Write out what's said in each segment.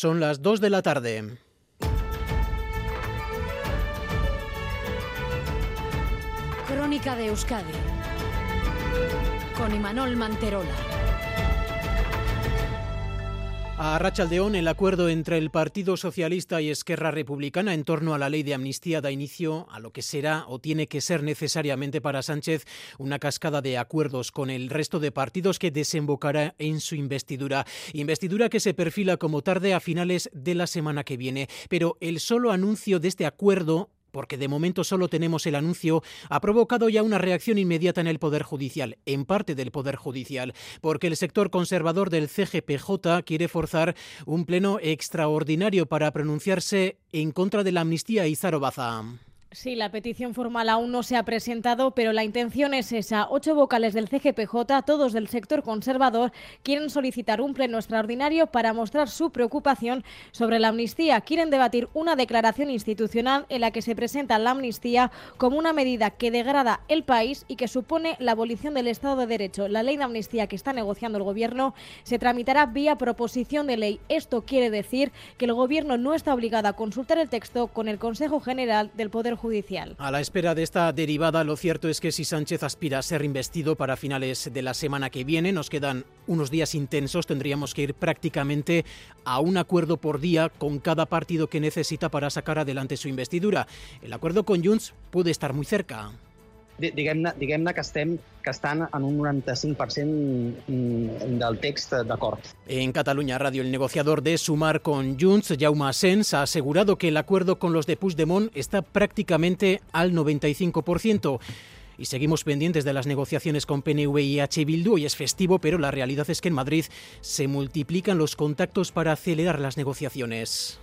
Son las 2 de la tarde. Crónica de Euskadi con Imanol Manterola. A Rachaldeón, el acuerdo entre el Partido Socialista y Esquerra Republicana en torno a la ley de amnistía da inicio a lo que será o tiene que ser necesariamente para Sánchez una cascada de acuerdos con el resto de partidos que desembocará en su investidura. Investidura que se perfila como tarde a finales de la semana que viene. Pero el solo anuncio de este acuerdo porque de momento solo tenemos el anuncio, ha provocado ya una reacción inmediata en el Poder Judicial, en parte del Poder Judicial, porque el sector conservador del CGPJ quiere forzar un pleno extraordinario para pronunciarse en contra de la amnistía y Baza. Sí, la petición formal aún no se ha presentado, pero la intención es esa. Ocho vocales del CGPJ, todos del sector conservador, quieren solicitar un pleno extraordinario para mostrar su preocupación sobre la amnistía. Quieren debatir una declaración institucional en la que se presenta la amnistía como una medida que degrada el país y que supone la abolición del Estado de Derecho. La ley de amnistía que está negociando el Gobierno se tramitará vía proposición de ley. Esto quiere decir que el Gobierno no está obligado a consultar el texto con el Consejo General del Poder A la espera de esta derivada, lo cierto es que si Sánchez aspira a ser investido para finales de la semana que viene, nos quedan unos días intensos, tendríamos que ir prácticamente a un acuerdo por día con cada partido que necesita para sacar adelante su investidura. El acuerdo con Junts puede estar muy cerca. En un 95% mm. En Cataluña Radio, el negociador de Sumar con Junts, Jaume Asens, ha asegurado que el acuerdo con los de Puigdemont está prácticamente al 95%. Y seguimos pendientes de las negociaciones con PNV y H. Bildu. Hoy es festivo, pero la realidad es que en Madrid se multiplican los contactos para acelerar las negociaciones.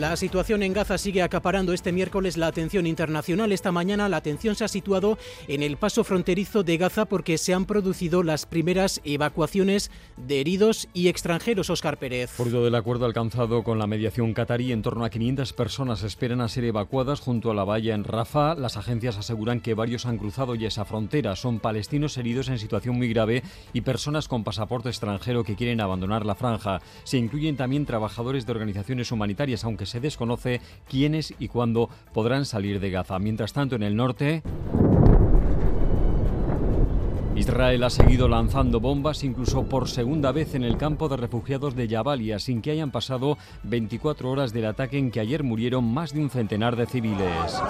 La situación en Gaza sigue acaparando este miércoles la atención internacional. Esta mañana la atención se ha situado en el paso fronterizo de Gaza porque se han producido las primeras evacuaciones de heridos y extranjeros. Oscar Pérez. Fruto del acuerdo alcanzado con la mediación catarí, en torno a 500 personas esperan a ser evacuadas junto a la valla en Rafah. Las agencias aseguran que varios han cruzado ya esa frontera. Son palestinos heridos en situación muy grave y personas con pasaporte extranjero que quieren abandonar la franja. Se incluyen también trabajadores de organizaciones humanitarias, aunque se desconoce quiénes y cuándo podrán salir de Gaza. Mientras tanto, en el norte... Israel ha seguido lanzando bombas incluso por segunda vez en el campo de refugiados de Jabalia sin que hayan pasado 24 horas del ataque en que ayer murieron más de un centenar de civiles.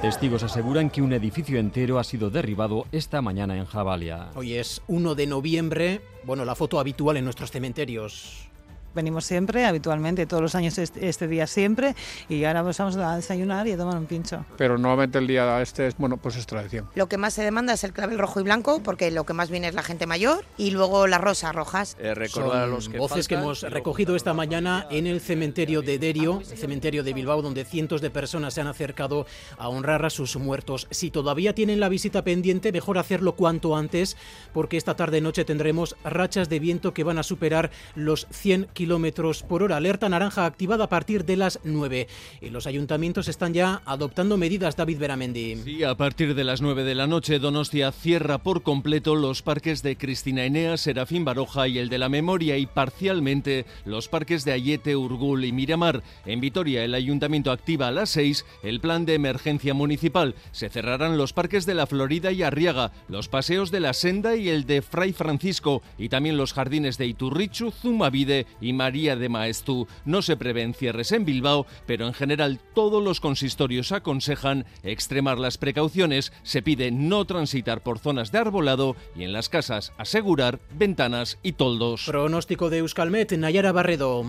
Testigos aseguran que un edificio entero ha sido derribado esta mañana en Jabalia. Hoy es 1 de noviembre, bueno, la foto habitual en nuestros cementerios venimos siempre, habitualmente, todos los años este, este, día siempre, y ahora vamos a desayunar y a tomar un pincho. Pero nuevamente el día este es, bueno, pues es tradición. Lo que más se demanda es el clavel rojo y blanco, porque lo que más viene es la gente mayor, y luego las rosas rojas. Eh, recordar a los que voces que hemos recogido esta mañana en el cementerio de Derio, el cementerio de Bilbao, donde cientos de personas se han acercado a honrar a sus muertos. Si todavía tienen la visita pendiente, mejor hacerlo cuanto antes, porque esta tarde-noche tendremos rachas de viento que van a superar los 100 kilómetros kilómetros por hora. Alerta naranja activada a partir de las 9. Y los ayuntamientos están ya adoptando medidas, David Beramendi. Sí, a partir de las 9 de la noche, Donostia cierra por completo los parques de Cristina Enea, Serafín Baroja y el de la Memoria y parcialmente los parques de Ayete, Urgul y Miramar. En Vitoria, el ayuntamiento activa a las 6 el plan de emergencia municipal. Se cerrarán los parques de la Florida y Arriaga, los paseos de la Senda y el de Fray Francisco y también los jardines de Iturrichu, Zumavide y María de Maestú. No se prevén cierres en Bilbao, pero en general todos los consistorios aconsejan extremar las precauciones. Se pide no transitar por zonas de arbolado y en las casas asegurar ventanas y toldos. Pronóstico de Euskalmet, Nayara Barredo.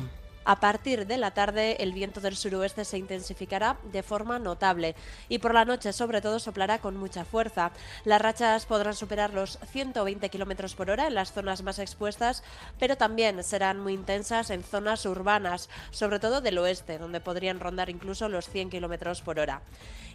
A partir de la tarde el viento del suroeste se intensificará de forma notable y por la noche sobre todo soplará con mucha fuerza. Las rachas podrán superar los 120 km por hora en las zonas más expuestas, pero también serán muy intensas en zonas urbanas, sobre todo del oeste, donde podrían rondar incluso los 100 km por hora.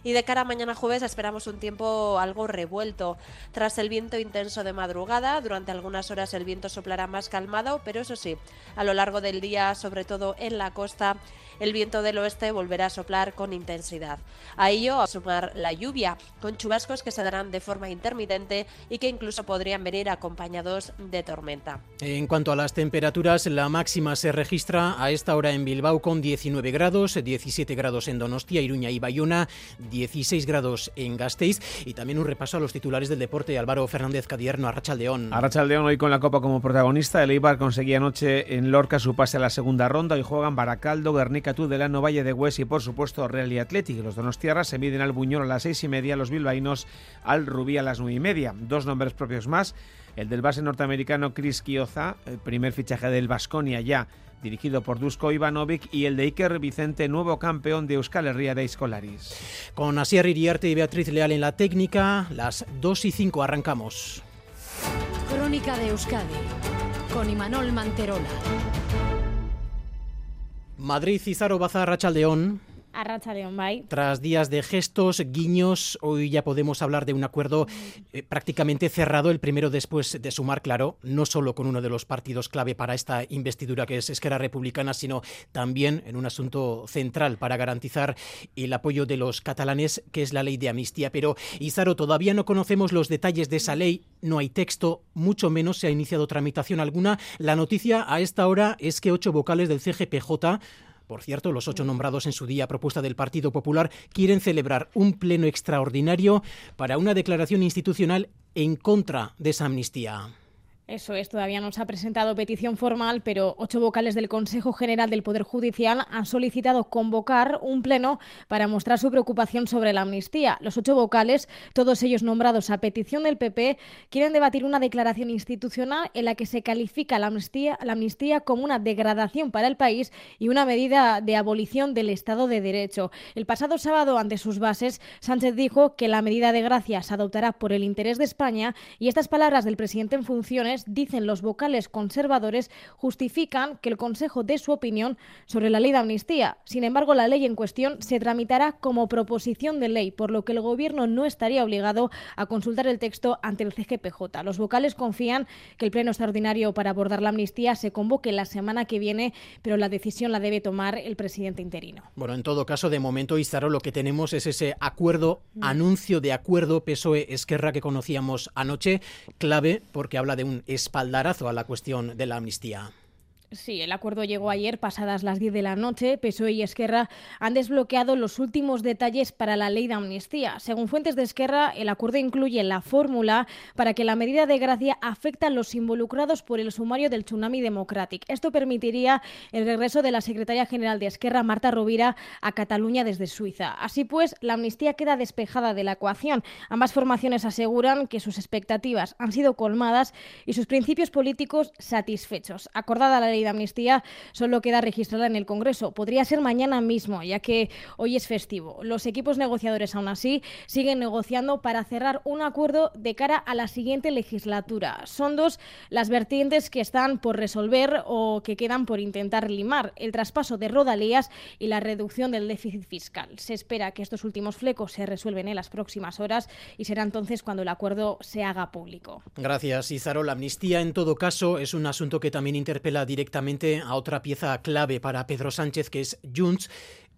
Y de cara a mañana jueves esperamos un tiempo algo revuelto. Tras el viento intenso de madrugada, durante algunas horas el viento soplará más calmado, pero eso sí, a lo largo del día, sobre todo en la costa, el viento del oeste volverá a soplar con intensidad. A ello a sumar la lluvia, con chubascos que se darán de forma intermitente y que incluso podrían venir acompañados de tormenta. En cuanto a las temperaturas, la máxima se registra a esta hora en Bilbao con 19 grados, 17 grados en Donostia, Iruña y Bayona, 16 grados en Gasteiz y también un repaso a los titulares del deporte. Álvaro Fernández Cadierno, Arrachaldeón. Arrachaldeón hoy con la Copa como protagonista. El Eibar conseguía anoche en Lorca su pase a la segunda ronda. Hoy juegan Baracaldo, Guernica, Tudelano, Valle de Hues y por supuesto Real y Athletic. Los donostiarras se miden al Buñol a las seis y media, los bilbaínos al Rubí a las nueve y media. Dos nombres propios más. El del base norteamericano Chris Kioza, el primer fichaje del Vasconia ya dirigido por Dusko Ivanovic, y el de Iker Vicente, nuevo campeón de Euskal Herria de Escolaris. Con Asier Iriarte y Beatriz Leal en la técnica, las 2 y 5 arrancamos. Crónica de Euskadi, con Imanol Manterola. Madrid, Cizaro, Baza, Rachaldeón. A de Ombay. Tras días de gestos, guiños, hoy ya podemos hablar de un acuerdo eh, prácticamente cerrado, el primero después de sumar, claro, no solo con uno de los partidos clave para esta investidura que es Esquerra Republicana, sino también en un asunto central para garantizar el apoyo de los catalanes, que es la ley de amnistía. Pero, Izaro, todavía no conocemos los detalles de esa ley, no hay texto, mucho menos se ha iniciado tramitación alguna. La noticia a esta hora es que ocho vocales del CGPJ por cierto, los ocho nombrados en su día propuesta del Partido Popular quieren celebrar un pleno extraordinario para una declaración institucional en contra de esa amnistía. Eso es, todavía no se ha presentado petición formal, pero ocho vocales del Consejo General del Poder Judicial han solicitado convocar un pleno para mostrar su preocupación sobre la amnistía. Los ocho vocales, todos ellos nombrados a petición del PP, quieren debatir una declaración institucional en la que se califica la amnistía, la amnistía como una degradación para el país y una medida de abolición del Estado de Derecho. El pasado sábado, ante sus bases, Sánchez dijo que la medida de gracia se adoptará por el interés de España y estas palabras del presidente en funciones dicen los vocales conservadores, justifican que el Consejo dé su opinión sobre la ley de amnistía. Sin embargo, la ley en cuestión se tramitará como proposición de ley, por lo que el Gobierno no estaría obligado a consultar el texto ante el CGPJ. Los vocales confían que el pleno extraordinario para abordar la amnistía se convoque la semana que viene, pero la decisión la debe tomar el presidente interino. Bueno, en todo caso, de momento, Izaro, lo que tenemos es ese acuerdo, mm. anuncio de acuerdo PSOE-Esquerra que conocíamos anoche, clave porque habla de un espaldarazo a la cuestión de la amnistía. Sí, el acuerdo llegó ayer, pasadas las 10 de la noche. PSOE y Esquerra han desbloqueado los últimos detalles para la ley de amnistía. Según fuentes de Esquerra, el acuerdo incluye la fórmula para que la medida de gracia afecte a los involucrados por el sumario del Tsunami Democratic. Esto permitiría el regreso de la secretaria general de Esquerra, Marta Rovira, a Cataluña desde Suiza. Así pues, la amnistía queda despejada de la ecuación. Ambas formaciones aseguran que sus expectativas han sido colmadas y sus principios políticos satisfechos. Acordada la ley de amnistía solo queda registrada en el Congreso. Podría ser mañana mismo, ya que hoy es festivo. Los equipos negociadores, aún así, siguen negociando para cerrar un acuerdo de cara a la siguiente legislatura. Son dos las vertientes que están por resolver o que quedan por intentar limar. El traspaso de rodalías y la reducción del déficit fiscal. Se espera que estos últimos flecos se resuelven en las próximas horas y será entonces cuando el acuerdo se haga público. Gracias, Izaro. La amnistía, en todo caso, es un asunto que también interpela directamente a otra pieza clave para Pedro Sánchez, que es Junts.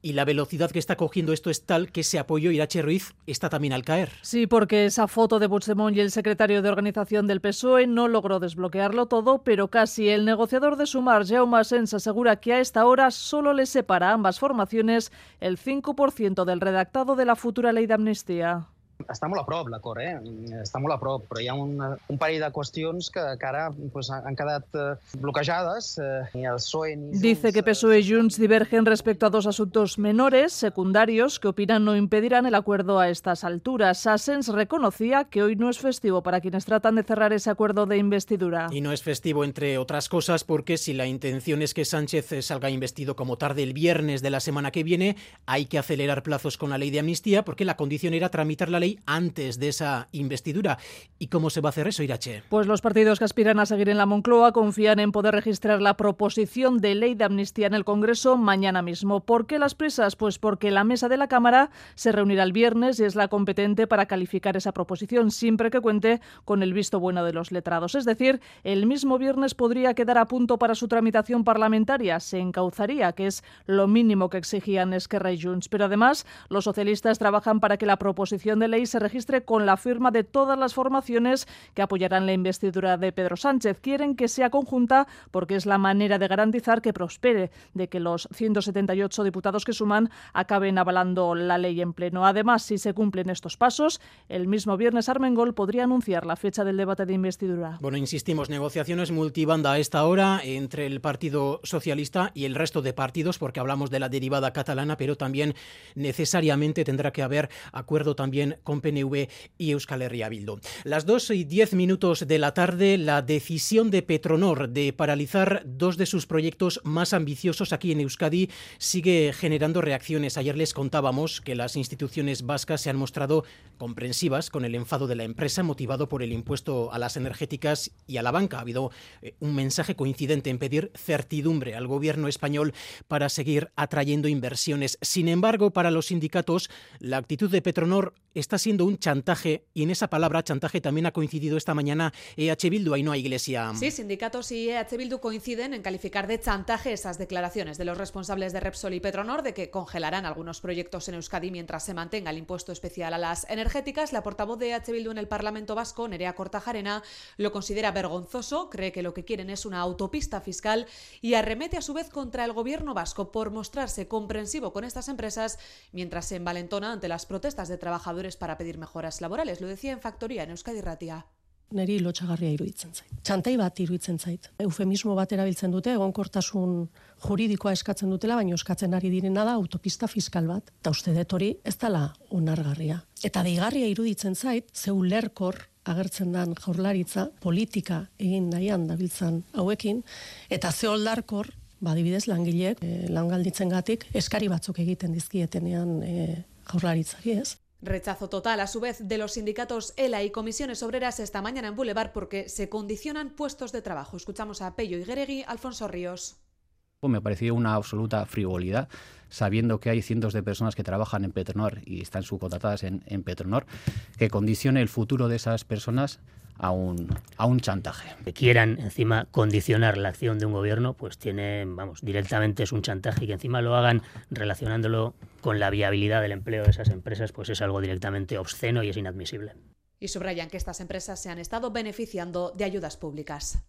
Y la velocidad que está cogiendo esto es tal que ese apoyo Irache Ruiz está también al caer. Sí, porque esa foto de Puigdemont y el secretario de organización del PSOE no logró desbloquearlo todo, pero casi el negociador de Sumar, Jaume Sens, asegura que a esta hora solo le separa a ambas formaciones el 5% del redactado de la futura ley de amnistía. Està molt a prop l'acord, eh? està molt a prop, però hi ha un, un parell de qüestions que, que ara pues, han quedat eh, bloquejades. Eh, ni el PSOE ni Junts, Dice que PSOE y Junts divergen respecto a dos asuntos menores, secundarios, que opinan no impedirán el acuerdo a estas alturas. Sassens reconocía que hoy no es festivo para quienes tratan de cerrar ese acuerdo de investidura. Y no es festivo, entre otras cosas, porque si la intención es que Sánchez salga investido como tarde el viernes de la semana que viene, hay que acelerar plazos con la ley de amnistía, porque la condición era tramitar la ley antes de esa investidura. ¿Y cómo se va a hacer eso, Irache? Pues los partidos que aspiran a seguir en la Moncloa confían en poder registrar la proposición de ley de amnistía en el Congreso mañana mismo. ¿Por qué las prisas? Pues porque la mesa de la Cámara se reunirá el viernes y es la competente para calificar esa proposición siempre que cuente con el visto bueno de los letrados. Es decir, el mismo viernes podría quedar a punto para su tramitación parlamentaria. Se encauzaría, que es lo mínimo que exigían Esquerra y Junts. Pero además, los socialistas trabajan para que la proposición de ley se registre con la firma de todas las formaciones que apoyarán la investidura de Pedro Sánchez. Quieren que sea conjunta porque es la manera de garantizar que prospere, de que los 178 diputados que suman acaben avalando la ley en pleno. Además, si se cumplen estos pasos, el mismo viernes Armengol podría anunciar la fecha del debate de investidura. Bueno, insistimos, negociaciones multibanda a esta hora entre el Partido Socialista y el resto de partidos, porque hablamos de la derivada catalana, pero también necesariamente tendrá que haber acuerdo también con PNV y Euskal Herria Bildu las 2 y 10 minutos de la tarde, la decisión de Petronor de paralizar dos de sus proyectos más ambiciosos aquí en Euskadi sigue generando reacciones. Ayer les contábamos que las instituciones vascas se han mostrado comprensivas con el enfado de la empresa motivado por el impuesto a las energéticas y a la banca. Ha habido eh, un mensaje coincidente en pedir certidumbre al gobierno español para seguir atrayendo inversiones. Sin embargo, para los sindicatos, la actitud de Petronor está siendo un chantaje y en esa palabra chantaje también ha coincidido esta mañana EH Bildu, ahí no hay iglesia. Sí, sindicatos y EH Bildu coinciden en calificar de chantaje esas declaraciones de los responsables de Repsol y Petronor de que congelarán algunos proyectos en Euskadi mientras se mantenga el impuesto especial a las energéticas. La portavoz de EH Bildu en el Parlamento Vasco, Nerea Cortajarena, lo considera vergonzoso, cree que lo que quieren es una autopista fiscal y arremete a su vez contra el gobierno vasco por mostrarse comprensivo con estas empresas mientras se envalentona ante las protestas de trabajadores pedir mejoras laborales. Lo decía en Factoría en Euskadi irratia. Neri lotxagarria iruditzen zait. Txantai bat iruditzen zait. Eufemismo bat erabiltzen dute, egonkortasun juridikoa eskatzen dutela, baina eskatzen ari direna da autopista fiskal bat. Eta uste dut hori ez dela onargarria. Eta deigarria iruditzen zait, zeu lerkor agertzen dan jaurlaritza, politika egin nahian dabiltzan hauekin, eta ze oldarkor, badibidez langileek, e, langalditzen gatik, eskari batzuk egiten dizkietenean e, jaurlaritzari ez. Rechazo total, a su vez, de los sindicatos ELA y comisiones obreras esta mañana en Boulevard porque se condicionan puestos de trabajo. Escuchamos a Pello y Gueregui, Alfonso Ríos. Me ha parecido una absoluta frivolidad, sabiendo que hay cientos de personas que trabajan en Petronor y están subcontratadas en, en Petronor, que condicione el futuro de esas personas a un, a un chantaje. Que quieran encima condicionar la acción de un gobierno, pues tiene, vamos, directamente es un chantaje y que encima lo hagan relacionándolo con la viabilidad del empleo de esas empresas, pues es algo directamente obsceno y es inadmisible. Y subrayan que estas empresas se han estado beneficiando de ayudas públicas.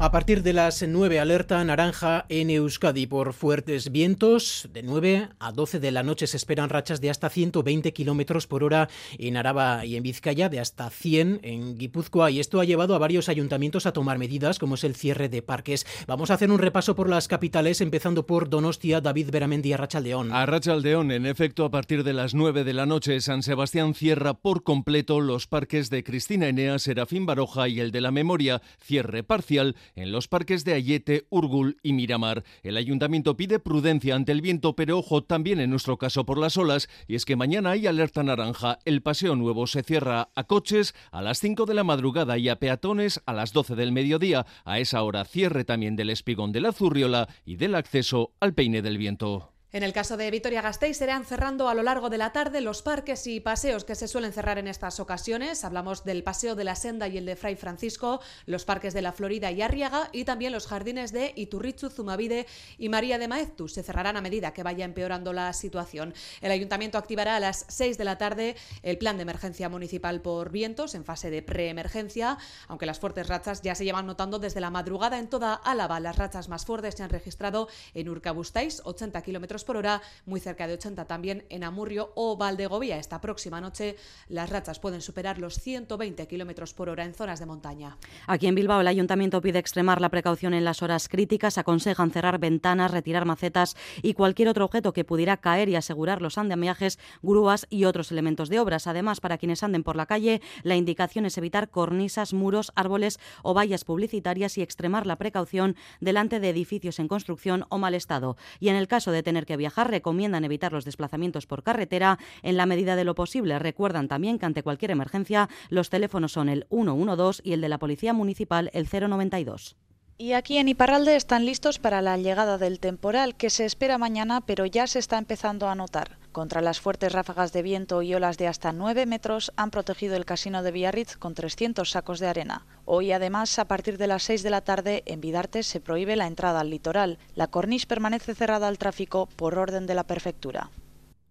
A partir de las 9, alerta naranja en Euskadi por fuertes vientos. De 9 a 12 de la noche se esperan rachas de hasta 120 kilómetros por hora en Araba y en Vizcaya, de hasta 100 en Guipúzcoa. Y esto ha llevado a varios ayuntamientos a tomar medidas, como es el cierre de parques. Vamos a hacer un repaso por las capitales, empezando por Donostia, David Beramendi, Arrachaldeón. Arrachaldeón, en efecto, a partir de las 9 de la noche, San Sebastián cierra por completo los parques de Cristina Enea, Serafín Baroja y el de la Memoria. Cierre parcial en los parques de Ayete, Urgul y Miramar. El ayuntamiento pide prudencia ante el viento, pero ojo también en nuestro caso por las olas, y es que mañana hay alerta naranja. El paseo nuevo se cierra a coches a las 5 de la madrugada y a peatones a las 12 del mediodía. A esa hora cierre también del espigón de la Zurriola y del acceso al peine del viento. En el caso de Vitoria-Gasteiz serán cerrando a lo largo de la tarde los parques y paseos que se suelen cerrar en estas ocasiones. Hablamos del Paseo de la Senda y el de Fray Francisco, los parques de la Florida y Arriaga y también los jardines de Iturrichu, Zumavide y María de Maeztu. Se cerrarán a medida que vaya empeorando la situación. El ayuntamiento activará a las 6 de la tarde el plan de emergencia municipal por vientos en fase de preemergencia, aunque las fuertes rachas ya se llevan notando desde la madrugada en toda Álava. Las rachas más fuertes se han registrado en Urcabustáis, 80 kilómetros por hora, muy cerca de 80 también en Amurrio o Valdegovía. Esta próxima noche las rachas pueden superar los 120 kilómetros por hora en zonas de montaña. Aquí en Bilbao el ayuntamiento pide extremar la precaución en las horas críticas, aconsejan cerrar ventanas, retirar macetas y cualquier otro objeto que pudiera caer y asegurar los andamiajes, grúas y otros elementos de obras. Además, para quienes anden por la calle, la indicación es evitar cornisas, muros, árboles o vallas publicitarias y extremar la precaución delante de edificios en construcción o mal estado. Y en el caso de tener que viajar recomiendan evitar los desplazamientos por carretera en la medida de lo posible. Recuerdan también que ante cualquier emergencia los teléfonos son el 112 y el de la Policía Municipal el 092. Y aquí en Iparralde están listos para la llegada del temporal que se espera mañana, pero ya se está empezando a notar. Contra las fuertes ráfagas de viento y olas de hasta 9 metros han protegido el casino de Biarritz con 300 sacos de arena. Hoy, además, a partir de las 6 de la tarde, en Vidarte se prohíbe la entrada al litoral. La corniche permanece cerrada al tráfico por orden de la prefectura.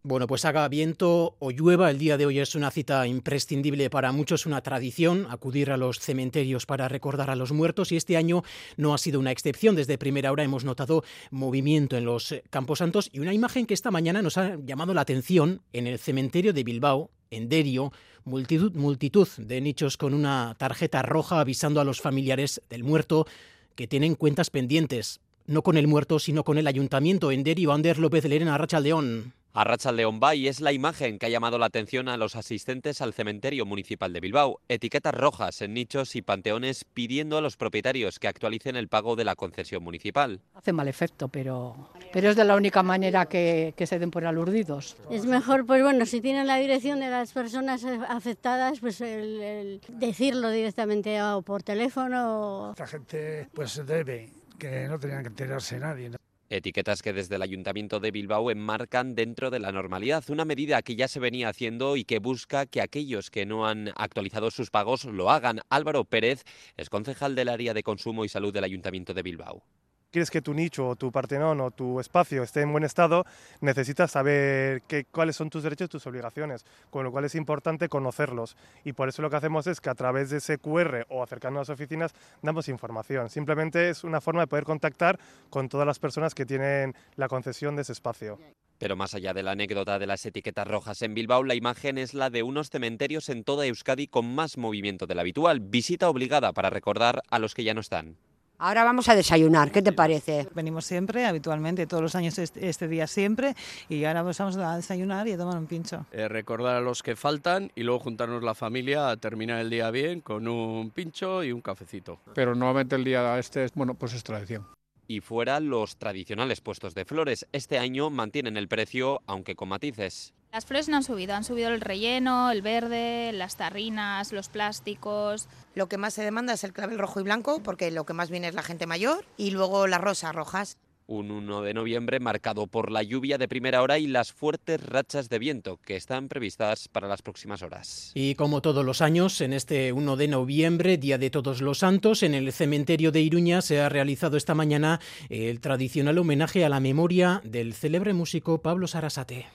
Bueno, pues haga viento o llueva, el día de hoy es una cita imprescindible para muchos, una tradición, acudir a los cementerios para recordar a los muertos y este año no ha sido una excepción. Desde primera hora hemos notado movimiento en los camposantos y una imagen que esta mañana nos ha llamado la atención en el cementerio de Bilbao, en Derio, multitud, multitud de nichos con una tarjeta roja avisando a los familiares del muerto que tienen cuentas pendientes, no con el muerto, sino con el ayuntamiento en Derio, Ander López Lerena Rachaldeón. Arracha León Bay es la imagen que ha llamado la atención a los asistentes al cementerio municipal de Bilbao. Etiquetas rojas en nichos y panteones pidiendo a los propietarios que actualicen el pago de la concesión municipal. Hace mal efecto, pero, pero es de la única manera que, que se den por aludidos. Es mejor, pues bueno, si tienen la dirección de las personas afectadas, pues el, el decirlo directamente o por teléfono. Esta gente pues debe, que no tenían que enterarse nadie. ¿no? Etiquetas que desde el Ayuntamiento de Bilbao enmarcan dentro de la normalidad, una medida que ya se venía haciendo y que busca que aquellos que no han actualizado sus pagos lo hagan. Álvaro Pérez es concejal del área de consumo y salud del Ayuntamiento de Bilbao quieres que tu nicho o tu partenón o tu espacio esté en buen estado, necesitas saber qué, cuáles son tus derechos y tus obligaciones, con lo cual es importante conocerlos. Y por eso lo que hacemos es que a través de ese QR o acercando a las oficinas damos información. Simplemente es una forma de poder contactar con todas las personas que tienen la concesión de ese espacio. Pero más allá de la anécdota de las etiquetas rojas en Bilbao, la imagen es la de unos cementerios en toda Euskadi con más movimiento del habitual. Visita obligada para recordar a los que ya no están. Ahora vamos a desayunar, ¿qué te parece? Venimos siempre, habitualmente, todos los años este, este día siempre, y ahora pues vamos a desayunar y a tomar un pincho. Eh, recordar a los que faltan y luego juntarnos la familia a terminar el día bien con un pincho y un cafecito. Pero nuevamente el día este, bueno, pues es tradición. Y fuera los tradicionales puestos de flores. Este año mantienen el precio, aunque con matices. Las flores no han subido, han subido el relleno, el verde, las tarrinas, los plásticos. Lo que más se demanda es el clavel rojo y blanco, porque lo que más viene es la gente mayor, y luego las rosas rojas. Un 1 de noviembre marcado por la lluvia de primera hora y las fuertes rachas de viento que están previstas para las próximas horas. Y como todos los años, en este 1 de noviembre, Día de Todos los Santos, en el cementerio de Iruña se ha realizado esta mañana el tradicional homenaje a la memoria del célebre músico Pablo Sarasate.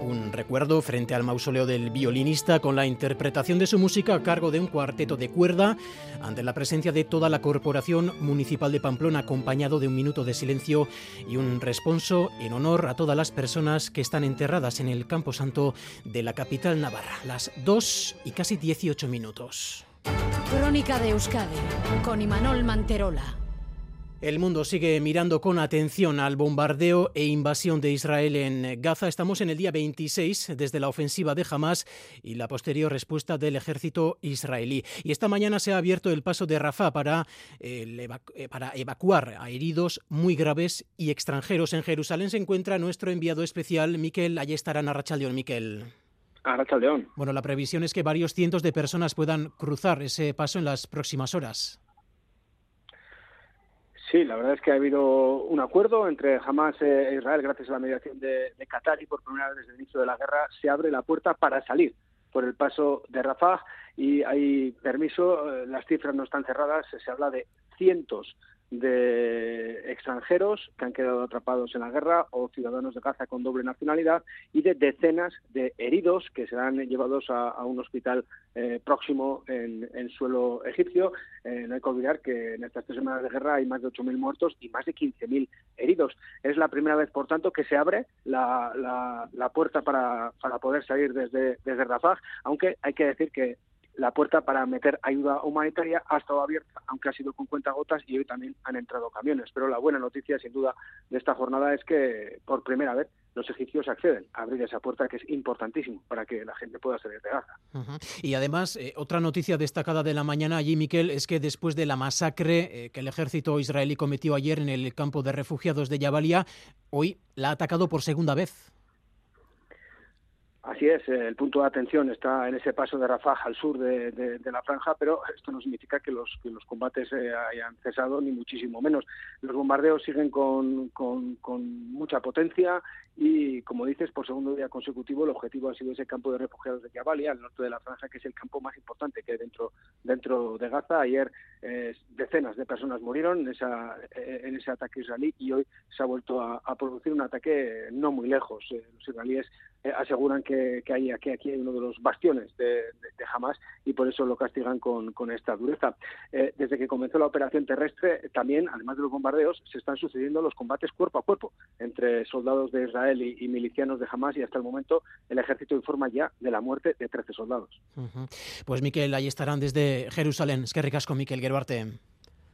Un recuerdo frente al mausoleo del violinista con la interpretación de su música a cargo de un cuarteto de cuerda ante la presencia de toda la Corporación Municipal de Pamplona acompañado de un minuto de silencio y un responso en honor a todas las personas que están enterradas en el Campo Santo de la capital navarra. Las 2 y casi 18 minutos. Crónica de Euskadi con Imanol Manterola. El mundo sigue mirando con atención al bombardeo e invasión de Israel en Gaza. Estamos en el día 26 desde la ofensiva de Hamas y la posterior respuesta del ejército israelí. Y esta mañana se ha abierto el paso de Rafah para, eh, para evacuar a heridos muy graves y extranjeros. En Jerusalén se encuentra nuestro enviado especial, Miquel Ayestarán Arrachaldeón. Miquel. Arrachaldeón. Bueno, la previsión es que varios cientos de personas puedan cruzar ese paso en las próximas horas. Sí, la verdad es que ha habido un acuerdo entre Hamas e Israel gracias a la mediación de, de, Qatar y por primera vez desde el inicio de la guerra se abre la puerta para salir por el paso de Rafah y hay permiso, las cifras no están cerradas, se habla de cientos de extranjeros que han quedado atrapados en la guerra o ciudadanos de Gaza con doble nacionalidad y de decenas de heridos que serán llevados a, a un hospital eh, próximo en, suelo egipcio. Eh, no hay que olvidar que en estas tres semanas de guerra hay más de 8.000 muertos y más de 15.000 heridos. Es la primera vez, por tanto, que se abre la, la, la puerta para, para poder salir desde, desde Rafah, aunque hay que decir que la puerta para meter ayuda humanitaria ha estado abierta, aunque ha sido con cuentagotas y hoy también han entrado camiones. Pero la buena noticia, sin duda, de esta jornada es que por primera vez los egipcios acceden a abrir esa puerta que es importantísimo para que la gente pueda salir de Gaza. Y además, eh, otra noticia destacada de la mañana allí, Miquel, es que después de la masacre eh, que el ejército israelí cometió ayer en el campo de refugiados de Jabalia, hoy la ha atacado por segunda vez. Así es, eh, el punto de atención está en ese paso de Rafah al sur de, la franja, pero esto no significa que los, los combates eh, hayan cesado, ni muchísimo menos. Los bombardeos siguen con, mucha potencia y, como dices, por segundo día consecutivo el objetivo ha sido ese campo de refugiados de Jabalia, al norte de la franja, que es el campo más importante que hay dentro, dentro de Gaza. Ayer eh, decenas de personas murieron en, esa, en ese ataque israelí y hoy se ha vuelto a, a producir un ataque no muy lejos. los israelíes aseguran que que, hay aquí, aquí hay uno de los bastiones de, de, Hamas y por eso lo castigan con, esta dureza. Eh, desde que comenzó la operación terrestre, también, además de los bombardeos, se están sucediendo los combates cuerpo a cuerpo entre soldados de Israel y, milicianos de Hamas y hasta el momento el ejército informa ya de la muerte de 13 soldados. Pues Miquel, ahí estarán desde Jerusalén. Es que ricasco, Miquel Geruarte.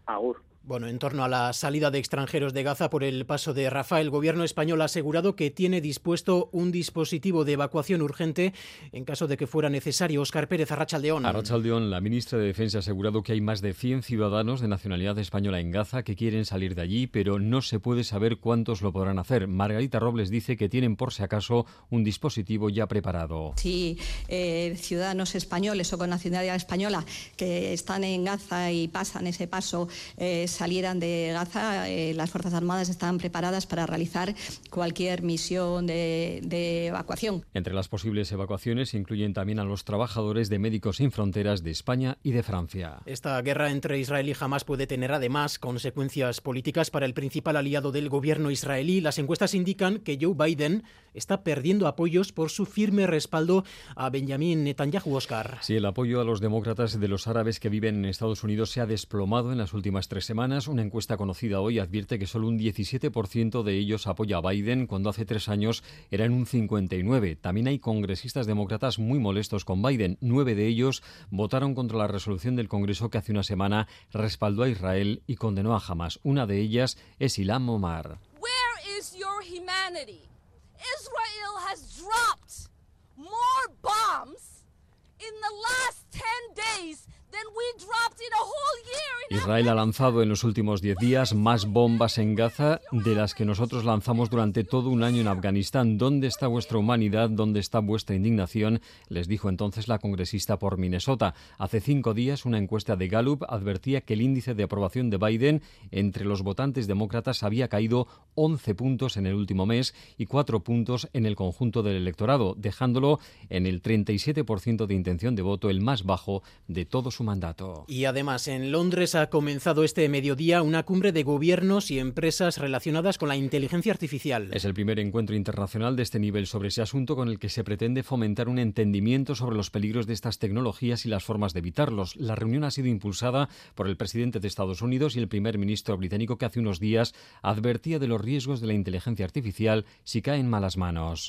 Agur. Bueno, en torno a la salida de extranjeros de Gaza por el paso de Rafa, el gobierno español ha asegurado que tiene dispuesto un dispositivo de evacuación urgente en caso de que fuera necesario. Oscar Pérez, Arrachaldeón. Arrachaldeón, la ministra de Defensa ha asegurado que hay más de 100 ciudadanos de nacionalidad española en Gaza que quieren salir de allí, pero no se puede saber cuántos lo podrán hacer. Margarita Robles dice que tienen por si acaso un dispositivo ya preparado. Si eh, ciudadanos españoles o con nacionalidad española que están en Gaza y pasan ese paso eh, salieran de Gaza, eh, las Fuerzas Armadas están preparadas para realizar cualquier misión de, de, evacuación. Entre las posibles evacuaciones incluyen también a los trabajadores de Médicos Sin Fronteras de España y de Francia. Esta guerra entre Israel y Hamas puede tener además consecuencias políticas para el principal aliado del gobierno israelí. Las encuestas indican que Joe Biden está perdiendo apoyos por su firme respaldo a Benjamin Netanyahu Oscar. Sí, el apoyo a los demócratas de los árabes que viven en Estados Unidos se ha desplomado en las últimas tres semanas una encuesta conocida hoy advierte que solo un 17% de ellos apoya a Biden cuando hace tres años eran un 59%. También hay congresistas demócratas muy molestos con Biden. Nueve de ellos votaron contra la resolución del Congreso que hace una semana respaldó a Israel y condenó a Hamas. Una de ellas es Ilham Omar. Where is your humanity? Israel has dropped more bombs in the last 10 days Israel ha lanzado en los últimos 10 días más bombas en Gaza de las que nosotros lanzamos durante todo un año en Afganistán. ¿Dónde está vuestra humanidad? ¿Dónde está vuestra indignación? Les dijo entonces la congresista por Minnesota. Hace cinco días una encuesta de Gallup advertía que el índice de aprobación de Biden entre los votantes demócratas había caído 11 puntos en el último mes y 4 puntos en el conjunto del electorado, dejándolo en el 37% de intención de voto, el más bajo de todos mandato. Y además, en Londres ha comenzado este mediodía una cumbre de gobiernos y empresas relacionadas con la inteligencia artificial. Es el primer encuentro internacional de este nivel sobre ese asunto con el que se pretende fomentar un entendimiento sobre los peligros de estas tecnologías y las formas de evitarlos. La reunión ha sido impulsada por el presidente de Estados Unidos y el primer ministro británico que hace unos días advertía de los riesgos de la inteligencia artificial si cae en malas manos.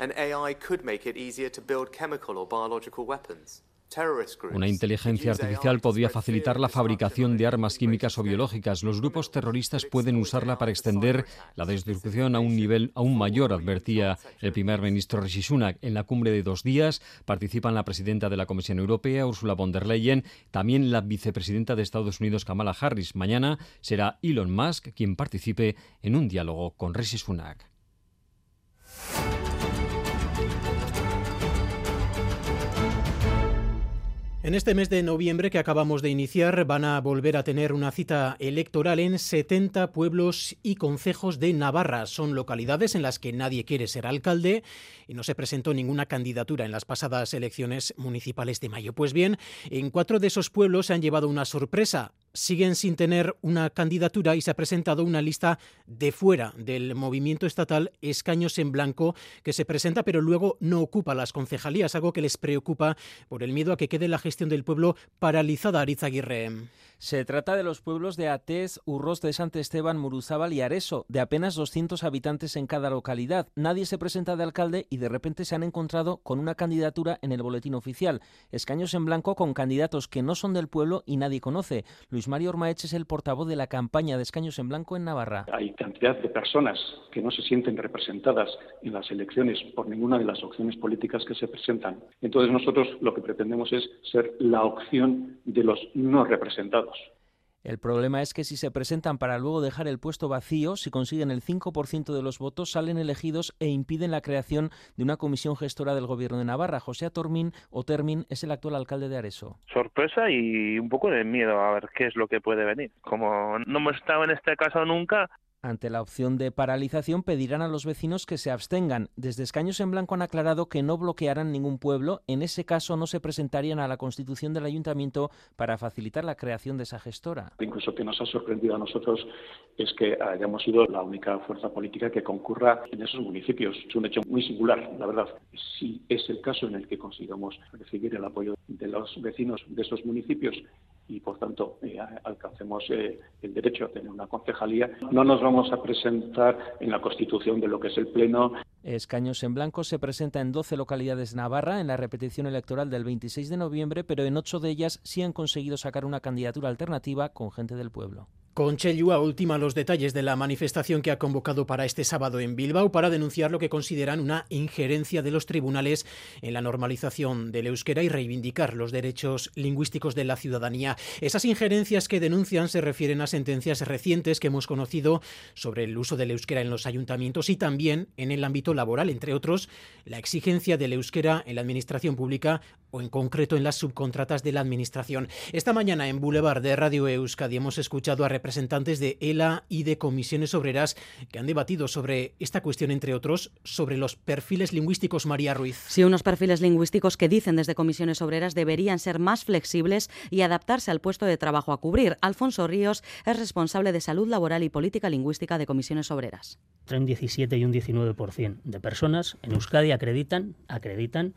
Una inteligencia artificial podría facilitar la fabricación de armas químicas o biológicas. Los grupos terroristas pueden usarla para extender la destrucción a un nivel aún mayor, advertía el primer ministro Rishi Sunak. En la cumbre de dos días participan la presidenta de la Comisión Europea, Ursula von der Leyen, también la vicepresidenta de Estados Unidos, Kamala Harris. Mañana será Elon Musk quien participe en un diálogo con Rishi Sunak. En este mes de noviembre que acabamos de iniciar van a volver a tener una cita electoral en 70 pueblos y concejos de Navarra. Son localidades en las que nadie quiere ser alcalde y no se presentó ninguna candidatura en las pasadas elecciones municipales de mayo. Pues bien, en cuatro de esos pueblos se han llevado una sorpresa siguen sin tener una candidatura y se ha presentado una lista de fuera del movimiento estatal Escaños en Blanco que se presenta pero luego no ocupa las concejalías, algo que les preocupa por el miedo a que quede la gestión del pueblo paralizada, Aguirre. Se trata de los pueblos de Atés, Urros de Esteban, Muruzábal y Areso, de apenas 200 habitantes en cada localidad. Nadie se presenta de alcalde y de repente se han encontrado con una candidatura en el boletín oficial. Escaños en blanco con candidatos que no son del pueblo y nadie conoce. Mario Ormaech es el portavoz de la campaña de escaños en blanco en Navarra. Hay cantidad de personas que no se sienten representadas en las elecciones por ninguna de las opciones políticas que se presentan. Entonces nosotros lo que pretendemos es ser la opción de los no representados. El problema es que si se presentan para luego dejar el puesto vacío, si consiguen el 5% de los votos, salen elegidos e impiden la creación de una comisión gestora del Gobierno de Navarra. José Atormín o Termin es el actual alcalde de Areso. Sorpresa y un poco de miedo a ver qué es lo que puede venir. Como no hemos estado en este caso nunca, ante la opción de paralización, pedirán a los vecinos que se abstengan. Desde Escaños en Blanco han aclarado que no bloquearán ningún pueblo. En ese caso, no se presentarían a la constitución del ayuntamiento para facilitar la creación de esa gestora. Incluso que nos ha sorprendido a nosotros es que hayamos sido la única fuerza política que concurra en esos municipios. Es un hecho muy singular, la verdad. Si es el caso en el que consigamos recibir el apoyo de los vecinos de esos municipios y, por tanto, eh, alcancemos eh, el derecho a tener una concejalía, no nos vamos a presentar en la constitución de lo que es el Pleno. Escaños en Blanco se presenta en 12 localidades de Navarra en la repetición electoral del 26 de noviembre, pero en 8 de ellas sí han conseguido sacar una candidatura alternativa con gente del pueblo. Conche última los detalles de la manifestación que ha convocado para este sábado en Bilbao para denunciar lo que consideran una injerencia de los tribunales en la normalización del euskera y reivindicar los derechos lingüísticos de la ciudadanía. Esas injerencias que denuncian se refieren a sentencias recientes que hemos conocido sobre el uso del euskera en los ayuntamientos y también en el ámbito laboral, entre otros, la exigencia del euskera en la administración pública o en concreto en las subcontratas de la administración. Esta mañana en Boulevard de Radio Euskadi hemos escuchado a representantes de ELA y de comisiones obreras que han debatido sobre esta cuestión, entre otros, sobre los perfiles lingüísticos, María Ruiz. Sí, unos perfiles lingüísticos que dicen desde comisiones obreras deberían ser más flexibles y adaptarse al puesto de trabajo a cubrir. Alfonso Ríos es responsable de salud laboral y política lingüística de comisiones obreras. Entre un 17 y un 19% de personas en Euskadi acreditan, acreditan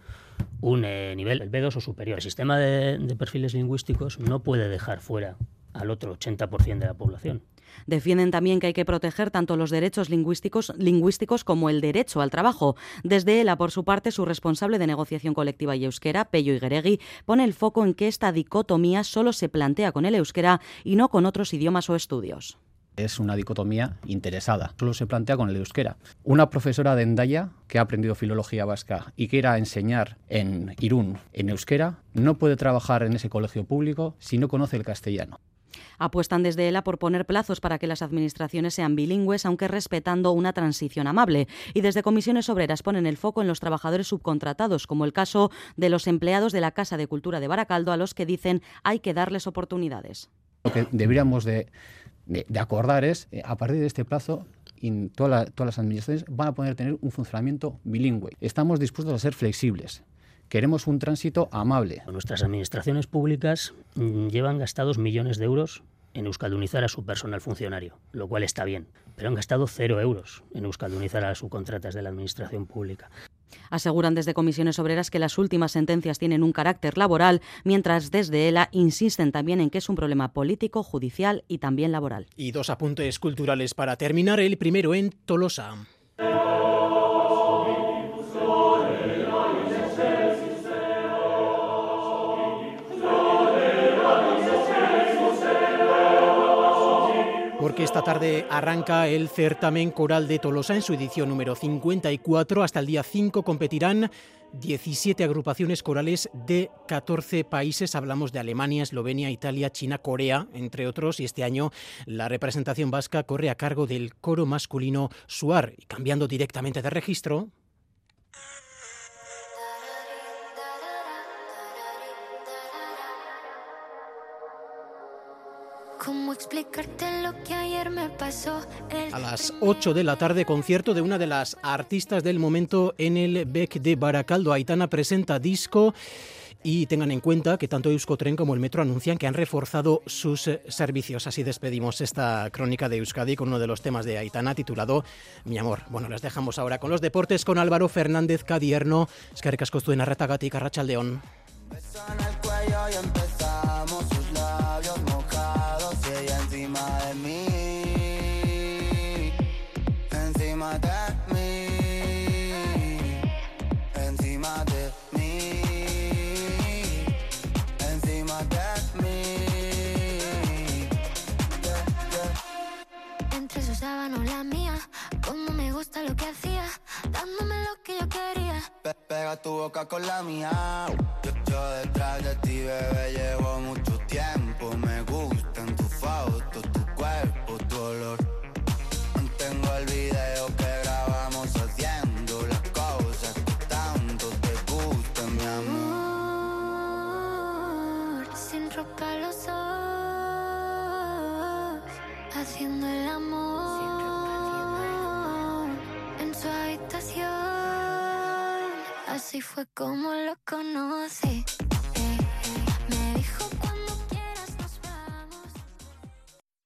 un eh, nivel el B2 o superior. El sistema de perfiles lingüísticos no puede dejar fuera al otro 80% de la población. Defienden también que hay que proteger tanto los derechos lingüísticos, lingüísticos como el derecho al trabajo. Desde ELA, por su parte, su responsable de negociación colectiva y euskera, Pello Igueregui, pone el foco en que esta dicotomía solo se plantea con el euskera y no con otros idiomas o estudios es una dicotomía interesada. Solo se plantea con el euskera. Una profesora de Endaya que ha aprendido filología vasca y quiera enseñar en Irún en euskera no puede trabajar en ese colegio público si no conoce el castellano. Apuestan desde ELA por poner plazos para que las administraciones sean bilingües, aunque respetando una transición amable. Y desde comisiones obreras ponen el foco en los trabajadores subcontratados, como el caso de los empleados de la Casa de Cultura de Baracaldo, a los que dicen hay que darles oportunidades. Lo que deberíamos de, acordar es, eh, a partir de este plazo, todas las administraciones van a poder tener un funcionamiento bilingüe. Estamos dispuestos a ser flexibles. Queremos un tránsito amable. Nuestras administraciones públicas mm, llevan gastados millones de euros en euskaldunizar a su personal funcionario, lo cual está bien, pero han gastado cero euros en euskaldunizar a las subcontratas de la administración pública. Aseguran desde comisiones obreras que las últimas sentencias tienen un carácter laboral, mientras desde ELA insisten también en que es un problema político, judicial y también laboral. Y dos apuntes culturales para terminar. El primero en Tolosa. Porque esta tarde arranca el certamen coral de Tolosa en su edición número 54. Hasta el día 5 competirán 17 agrupaciones corales de 14 países. Hablamos de Alemania, Eslovenia, Italia, China, Corea, entre otros. Y este año la representación vasca corre a cargo del coro masculino Suar. Y cambiando directamente de registro, explicarte lo que ayer me pasó? A las 8 de la tarde, concierto de una de las artistas del momento en el BEC de Baracaldo. Aitana presenta disco. Y tengan en cuenta que tanto Euskotren como el Metro anuncian que han reforzado sus eh, servicios. Así despedimos esta crónica de Euskadi con uno de los temas de Aitana titulado Mi amor. Bueno, les dejamos ahora con los deportes con Álvaro Fernández Cadierno. Es que en Arretagati, Carrachaldeón encima de mí, encima de mí, encima de mí, encima de mí. Entre sus sábanos la mía, como me gusta lo que hacía, dándome lo que yo quería. Pega tu boca con la mía. Yo, yo detrás de ti, bebé, llevo mucho tiempo, me gusta fue como lo conocí.